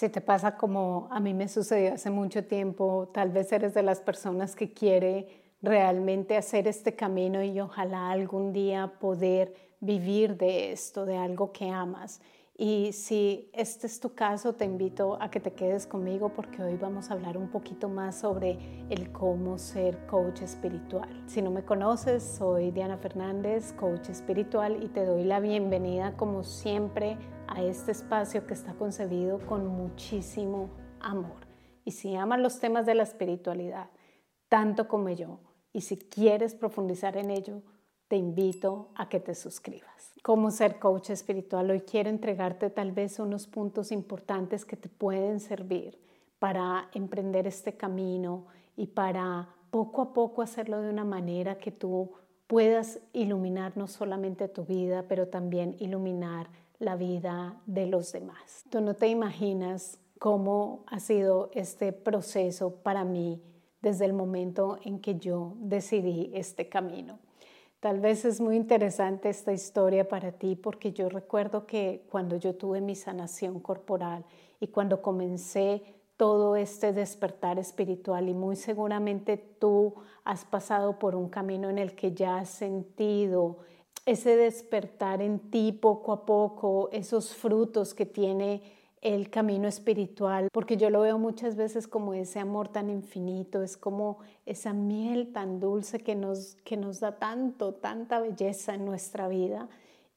Si te pasa como a mí me sucedió hace mucho tiempo, tal vez eres de las personas que quiere realmente hacer este camino y ojalá algún día poder vivir de esto, de algo que amas. Y si este es tu caso, te invito a que te quedes conmigo porque hoy vamos a hablar un poquito más sobre el cómo ser coach espiritual. Si no me conoces, soy Diana Fernández, coach espiritual, y te doy la bienvenida como siempre a este espacio que está concebido con muchísimo amor. Y si amas los temas de la espiritualidad, tanto como yo, y si quieres profundizar en ello, te invito a que te suscribas. Cómo ser coach espiritual. Hoy quiero entregarte tal vez unos puntos importantes que te pueden servir para emprender este camino y para poco a poco hacerlo de una manera que tú puedas iluminar no solamente tu vida, pero también iluminar la vida de los demás. Tú no te imaginas cómo ha sido este proceso para mí desde el momento en que yo decidí este camino. Tal vez es muy interesante esta historia para ti porque yo recuerdo que cuando yo tuve mi sanación corporal y cuando comencé todo este despertar espiritual y muy seguramente tú has pasado por un camino en el que ya has sentido ese despertar en ti poco a poco, esos frutos que tiene el camino espiritual, porque yo lo veo muchas veces como ese amor tan infinito, es como esa miel tan dulce que nos, que nos da tanto, tanta belleza en nuestra vida.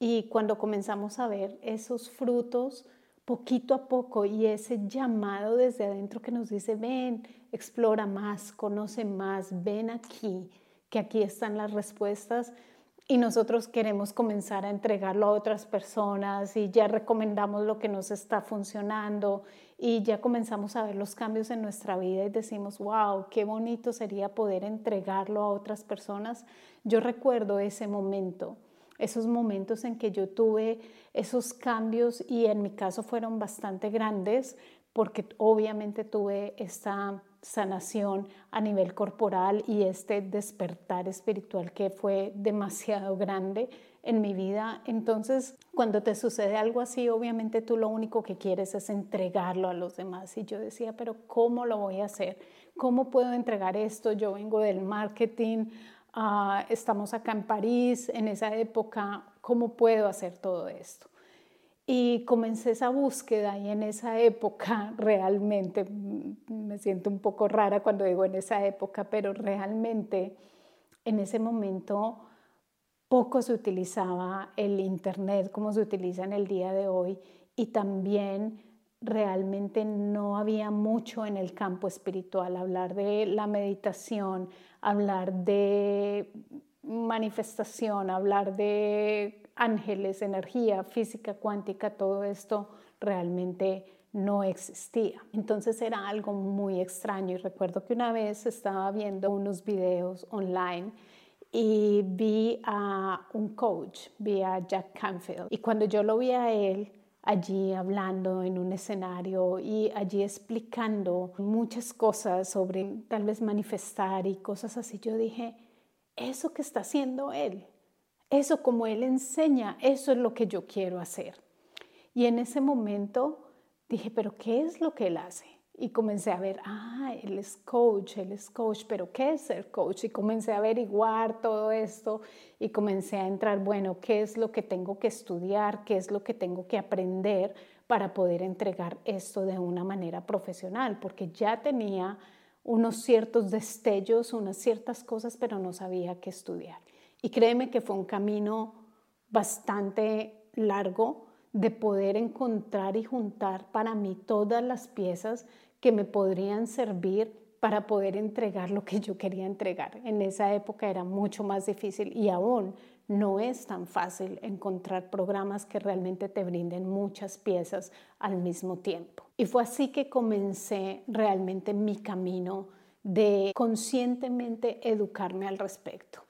Y cuando comenzamos a ver esos frutos, poquito a poco, y ese llamado desde adentro que nos dice, ven, explora más, conoce más, ven aquí, que aquí están las respuestas, y nosotros queremos comenzar a entregarlo a otras personas y ya recomendamos lo que nos está funcionando y ya comenzamos a ver los cambios en nuestra vida y decimos, wow, qué bonito sería poder entregarlo a otras personas. Yo recuerdo ese momento, esos momentos en que yo tuve esos cambios y en mi caso fueron bastante grandes porque obviamente tuve esta sanación a nivel corporal y este despertar espiritual que fue demasiado grande en mi vida. Entonces, cuando te sucede algo así, obviamente tú lo único que quieres es entregarlo a los demás. Y yo decía, pero ¿cómo lo voy a hacer? ¿Cómo puedo entregar esto? Yo vengo del marketing, ah, estamos acá en París en esa época, ¿cómo puedo hacer todo esto? Y comencé esa búsqueda y en esa época realmente, me siento un poco rara cuando digo en esa época, pero realmente en ese momento poco se utilizaba el Internet como se utiliza en el día de hoy y también realmente no había mucho en el campo espiritual, hablar de la meditación, hablar de manifestación, hablar de ángeles, energía, física cuántica, todo esto realmente no existía. Entonces era algo muy extraño y recuerdo que una vez estaba viendo unos videos online y vi a un coach, vi a Jack Canfield y cuando yo lo vi a él allí hablando en un escenario y allí explicando muchas cosas sobre tal vez manifestar y cosas así, yo dije, eso que está haciendo él eso como Él enseña, eso es lo que yo quiero hacer. Y en ese momento dije, pero ¿qué es lo que Él hace? Y comencé a ver, ah, Él es coach, Él es coach, pero ¿qué es ser coach? Y comencé a averiguar todo esto y comencé a entrar, bueno, ¿qué es lo que tengo que estudiar? ¿Qué es lo que tengo que aprender para poder entregar esto de una manera profesional? Porque ya tenía unos ciertos destellos, unas ciertas cosas, pero no sabía qué estudiar. Y créeme que fue un camino bastante largo de poder encontrar y juntar para mí todas las piezas que me podrían servir para poder entregar lo que yo quería entregar. En esa época era mucho más difícil y aún no es tan fácil encontrar programas que realmente te brinden muchas piezas al mismo tiempo. Y fue así que comencé realmente mi camino de conscientemente educarme al respecto.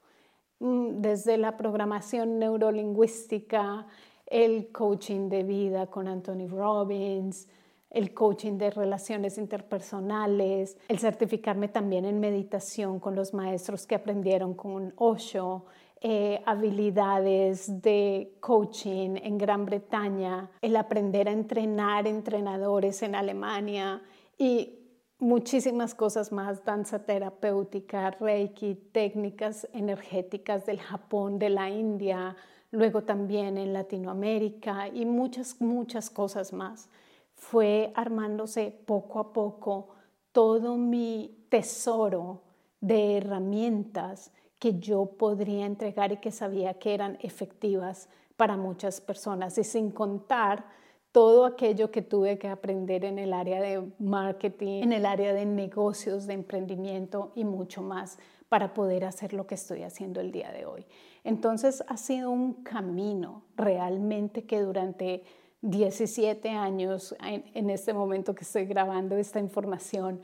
Mm, desde la programación neurolingüística, el coaching de vida con Anthony Robbins, el coaching de relaciones interpersonales, el certificarme también en meditación con los maestros que aprendieron con Osho, eh, habilidades de coaching en Gran Bretaña, el aprender a entrenar entrenadores en Alemania y muchísimas cosas más, danza terapéutica, reiki, técnicas energéticas del Japón, de la India, luego también en Latinoamérica y muchas, muchas cosas más. Fue armándose poco a poco todo mi tesoro de herramientas que yo podría entregar y que sabía que eran efectivas para muchas personas y sin contar todo aquello que tuve que aprender en el área de marketing, en el área de negocios, de emprendimiento y mucho más para poder hacer lo que estoy haciendo el día de hoy. Entonces ha sido un camino realmente que durante 17 años, en, este momento que estoy grabando esta información,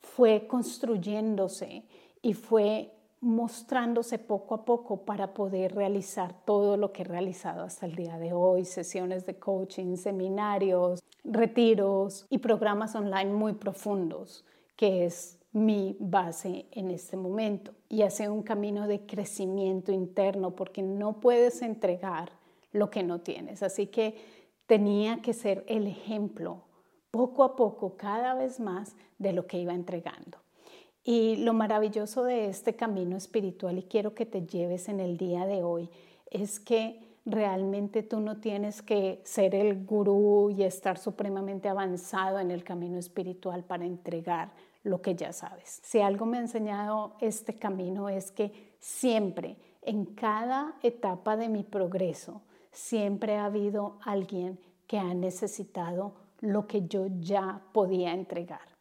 fue construyéndose y fue mostrándose poco a poco para poder realizar todo lo que he realizado hasta el día de hoy, sesiones de coaching, seminarios, retiros y programas online muy profundos, que es mi base en este momento. Y hace un camino de crecimiento interno porque no puedes entregar lo que no tienes. Así que tenía que ser el ejemplo poco a poco, cada vez más, de lo que iba entregando. Y lo maravilloso de este camino espiritual, y quiero que te lleves en el día de hoy, es que realmente tú no tienes que ser el gurú y estar supremamente avanzado en el camino espiritual para entregar lo que ya sabes. Si algo me ha enseñado este camino es que siempre, en cada etapa de mi progreso, siempre ha habido alguien que ha necesitado lo que yo ya podía entregar.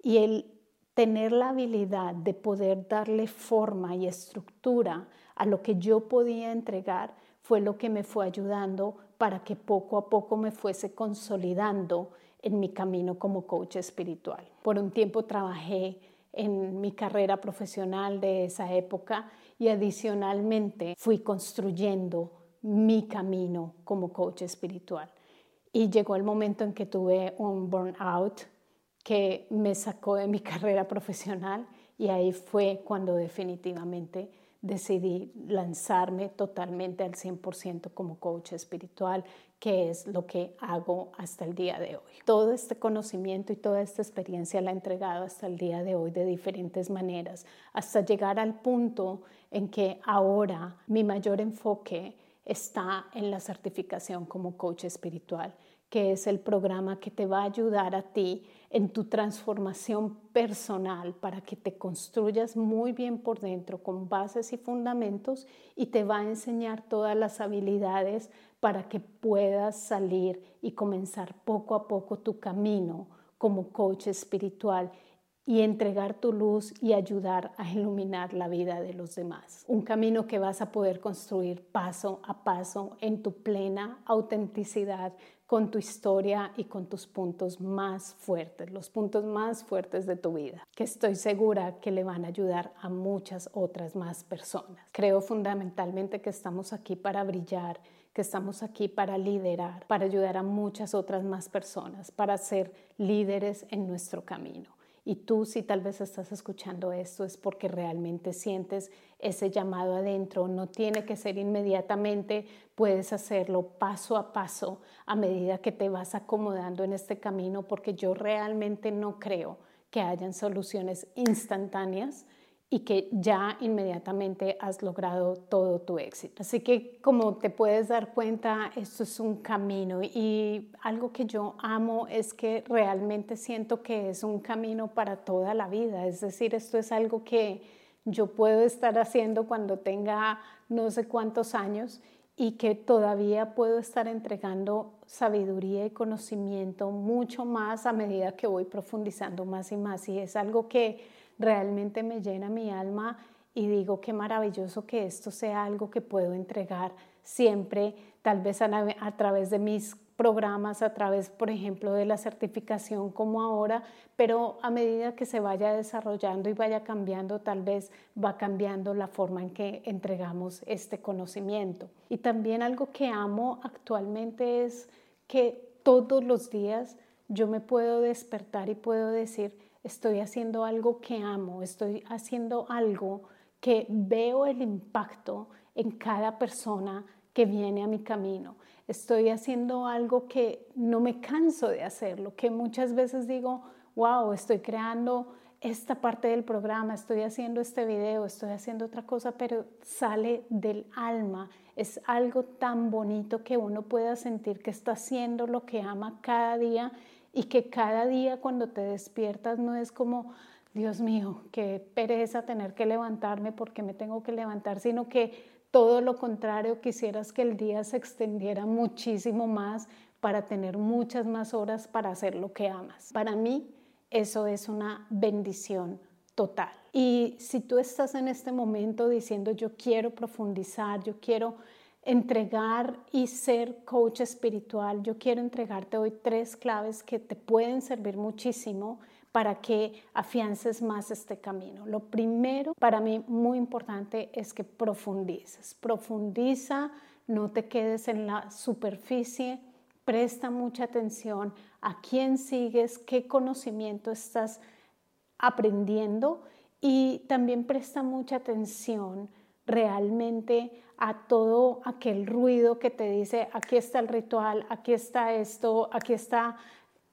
Y el tener la habilidad de poder darle forma y estructura a lo que yo podía entregar fue lo que me fue ayudando para que poco a poco me fuese consolidando en mi camino como coach espiritual. Por un tiempo trabajé en mi carrera profesional de esa época y adicionalmente fui construyendo mi camino como coach espiritual. Y llegó el momento en que tuve un burnout que me sacó de mi carrera profesional y ahí fue cuando definitivamente decidí lanzarme totalmente al 100% como coach espiritual, que es lo que hago hasta el día de hoy. Todo este conocimiento y toda esta experiencia la he entregado hasta el día de hoy de diferentes maneras, hasta llegar al punto en que ahora mi mayor enfoque está en la certificación como coach espiritual, que es el programa que te va a ayudar a ti en tu transformación personal para que te construyas muy bien por dentro con bases y fundamentos y te va a enseñar todas las habilidades para que puedas salir y comenzar poco a poco tu camino como coach espiritual y entregar tu luz y ayudar a iluminar la vida de los demás. Un camino que vas a poder construir paso a paso en tu plena autenticidad con tu historia y con tus puntos más fuertes, los puntos más fuertes de tu vida, que estoy segura que le van a ayudar a muchas otras más personas. Creo fundamentalmente que estamos aquí para brillar que estamos aquí para liderar, para ayudar a muchas otras más personas, para ser líderes en nuestro camino. Y tú si tal vez estás escuchando esto es porque realmente sientes ese llamado adentro. No tiene que ser inmediatamente, puedes hacerlo paso a paso a medida que te vas acomodando en este camino porque yo realmente no creo que hayan soluciones instantáneas y que ya inmediatamente has logrado todo tu éxito. Así que como te puedes dar cuenta, esto es un camino y algo que yo amo es que realmente siento que es un camino para toda la vida. Es decir, esto es algo que yo puedo estar haciendo cuando tenga no sé cuántos años y que todavía puedo estar entregando sabiduría y conocimiento mucho más a medida que voy profundizando más y más. Y es algo que realmente me llena mi alma y digo qué maravilloso que esto sea algo que puedo entregar siempre, tal vez a, través de mis programas, a través, por ejemplo, de la certificación como ahora, pero a medida que se vaya desarrollando y vaya cambiando, tal vez va cambiando la forma en que entregamos este conocimiento. Y también algo que amo actualmente es que todos los días yo me puedo despertar y puedo decir, estoy haciendo algo que amo, estoy haciendo algo que veo el impacto en cada persona que viene a mi camino. Estoy haciendo algo que no me canso de hacerlo, que muchas veces digo, wow, estoy creando esta parte del programa, estoy haciendo este video, estoy haciendo otra cosa, pero sale del alma. Es algo tan bonito que uno pueda sentir que está haciendo lo que ama cada día y que cada día cuando te despiertas no es como, Dios mío, qué pereza tener que levantarme porque me tengo que levantar, sino que todo lo contrario, quisieras que el día se extendiera muchísimo más para tener muchas más horas para hacer lo que amas. Para mí, eso es una bendición total. Y si tú estás en este momento diciendo, yo quiero profundizar, yo quiero entregar y ser coach espiritual, yo quiero entregarte hoy tres claves que te pueden servir muchísimo para que afiances más este camino. Lo primero, para mí muy importante, es que profundices. Profundiza, no te quedes en la superficie, presta mucha atención a quién sigues, qué conocimiento estás aprendiendo y también presta mucha atención realmente a todo aquel ruido que te dice, aquí está el ritual, aquí está esto, aquí está,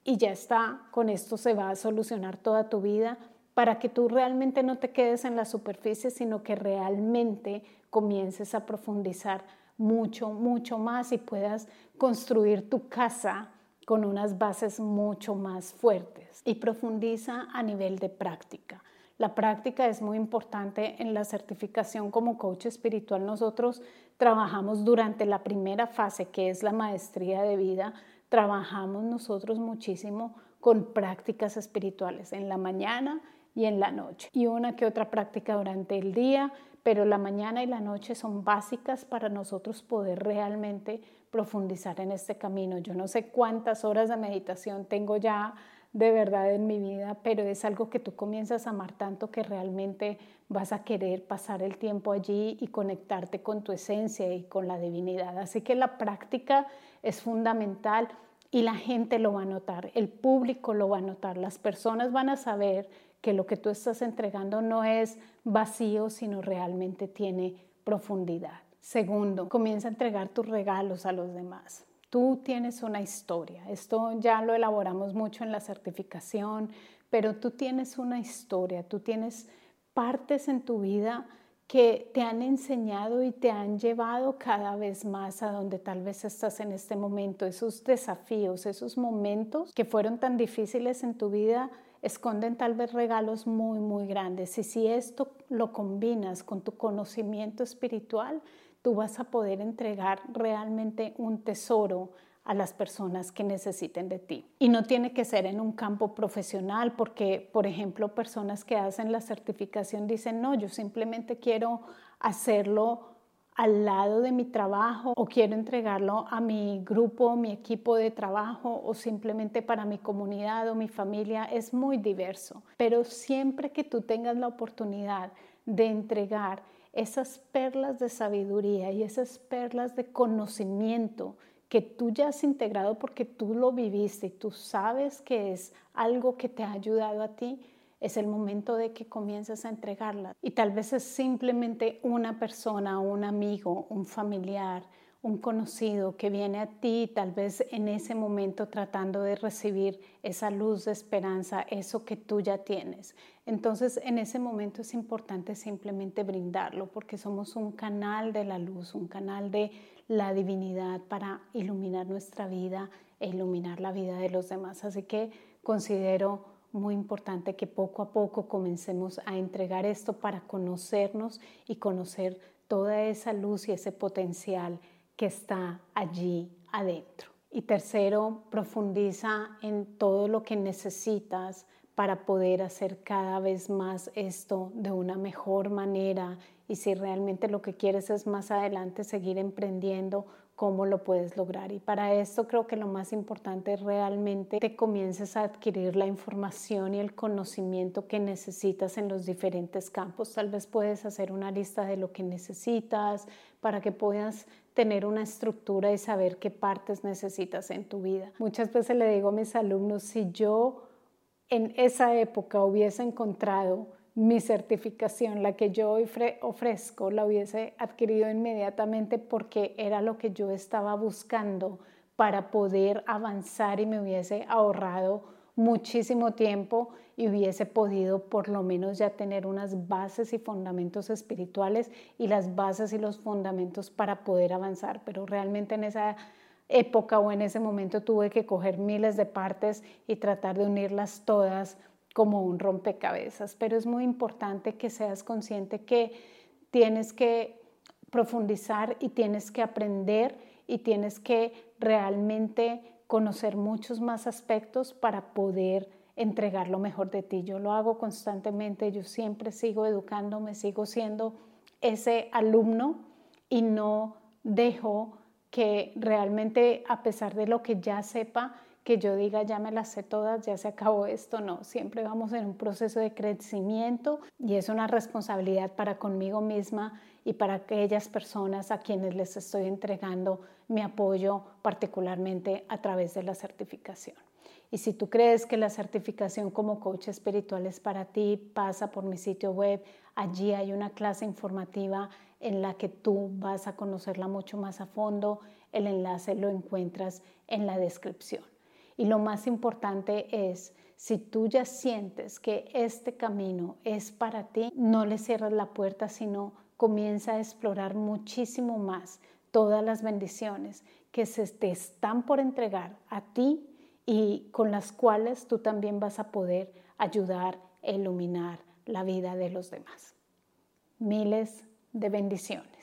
y ya está, con esto se va a solucionar toda tu vida, para que tú realmente no te quedes en la superficie, sino que realmente comiences a profundizar mucho, mucho más y puedas construir tu casa con unas bases mucho más fuertes. Y profundiza a nivel de práctica. La práctica es muy importante en la certificación como coach espiritual. Nosotros trabajamos durante la primera fase, que es la maestría de vida, trabajamos nosotros muchísimo con prácticas espirituales en la mañana y en la noche. Y una que otra práctica durante el día, pero la mañana y la noche son básicas para nosotros poder realmente profundizar en este camino. Yo no sé cuántas horas de meditación tengo ya de verdad en mi vida, pero es algo que tú comienzas a amar tanto que realmente vas a querer pasar el tiempo allí y conectarte con tu esencia y con la divinidad. Así que la práctica es fundamental y la gente lo va a notar, el público lo va a notar, las personas van a saber que lo que tú estás entregando no es vacío, sino realmente tiene profundidad. Segundo, comienza a entregar tus regalos a los demás. Tú tienes una historia. Esto ya lo elaboramos mucho en la certificación, pero tú tienes una historia, tú tienes partes en tu vida que te han enseñado y te han llevado cada vez más a donde tal vez estás en este momento. Esos desafíos, esos momentos que fueron tan difíciles en tu vida, esconden tal vez regalos muy, muy grandes. Y si esto lo combinas con tu conocimiento espiritual, tú vas a poder entregar realmente un tesoro a las personas que necesiten de ti. Y no tiene que ser en un campo profesional, porque, por ejemplo, personas que hacen la certificación dicen, no, yo simplemente quiero hacerlo al lado de mi trabajo o quiero entregarlo a mi grupo, mi equipo de trabajo o simplemente para mi comunidad o mi familia. Es muy diverso, pero siempre que tú tengas la oportunidad de entregar esas perlas de sabiduría y esas perlas de conocimiento que tú ya has integrado porque tú lo viviste y tú sabes que es algo que te ha ayudado a ti, es el momento de que comiences a entregarla. Y tal vez es simplemente una persona, un amigo, un familiar, un conocido que viene a ti tal vez en ese momento tratando de recibir esa luz de esperanza, eso que tú ya tienes. Entonces en ese momento es importante simplemente brindarlo porque somos un canal de la luz, un canal de la divinidad para iluminar nuestra vida e iluminar la vida de los demás. Así que considero muy importante que poco a poco comencemos a entregar esto para conocernos y conocer toda esa luz y ese potencial que está allí adentro. Y tercero, profundiza en todo lo que necesitas para poder hacer cada vez más esto de una mejor manera y si realmente lo que quieres es más adelante seguir emprendiendo, cómo lo puedes lograr. Y para esto creo que lo más importante es realmente que comiences a adquirir la información y el conocimiento que necesitas en los diferentes campos. Tal vez puedes hacer una lista de lo que necesitas para que puedas tener una estructura y saber qué partes necesitas en tu vida. Muchas veces le digo a mis alumnos, si yo en esa época hubiese encontrado mi certificación, la que yo ofrezco, la hubiese adquirido inmediatamente porque era lo que yo estaba buscando para poder avanzar y me hubiese ahorrado muchísimo tiempo y hubiese podido por lo menos ya tener unas bases y fundamentos espirituales y las bases y los fundamentos para poder avanzar. Pero realmente en esa época o en ese momento tuve que coger miles de partes y tratar de unirlas todas como un rompecabezas, pero es muy importante que seas consciente que tienes que profundizar y tienes que aprender y tienes que realmente conocer muchos más aspectos para poder entregar lo mejor de ti. Yo lo hago constantemente, yo siempre sigo educándome, sigo siendo ese alumno y no dejo que realmente, a pesar de lo que ya sepa, que yo diga ya me las sé todas, ya se acabó esto, no, siempre vamos en un proceso de crecimiento y es una responsabilidad para conmigo misma y para aquellas personas a quienes les estoy entregando mi apoyo, particularmente a través de la certificación. Y si tú crees que la certificación como coach espiritual es para ti, pasa por mi sitio web. Allí hay una clase informativa en la que tú vas a conocerla mucho más a fondo. El enlace lo encuentras en la descripción. Y lo más importante es, si tú ya sientes que este camino es para ti, no le cierras la puerta, sino comienza a explorar muchísimo más todas las bendiciones que se te están por entregar a ti y con las cuales tú también vas a poder ayudar a iluminar la vida de los demás. Miles de bendiciones.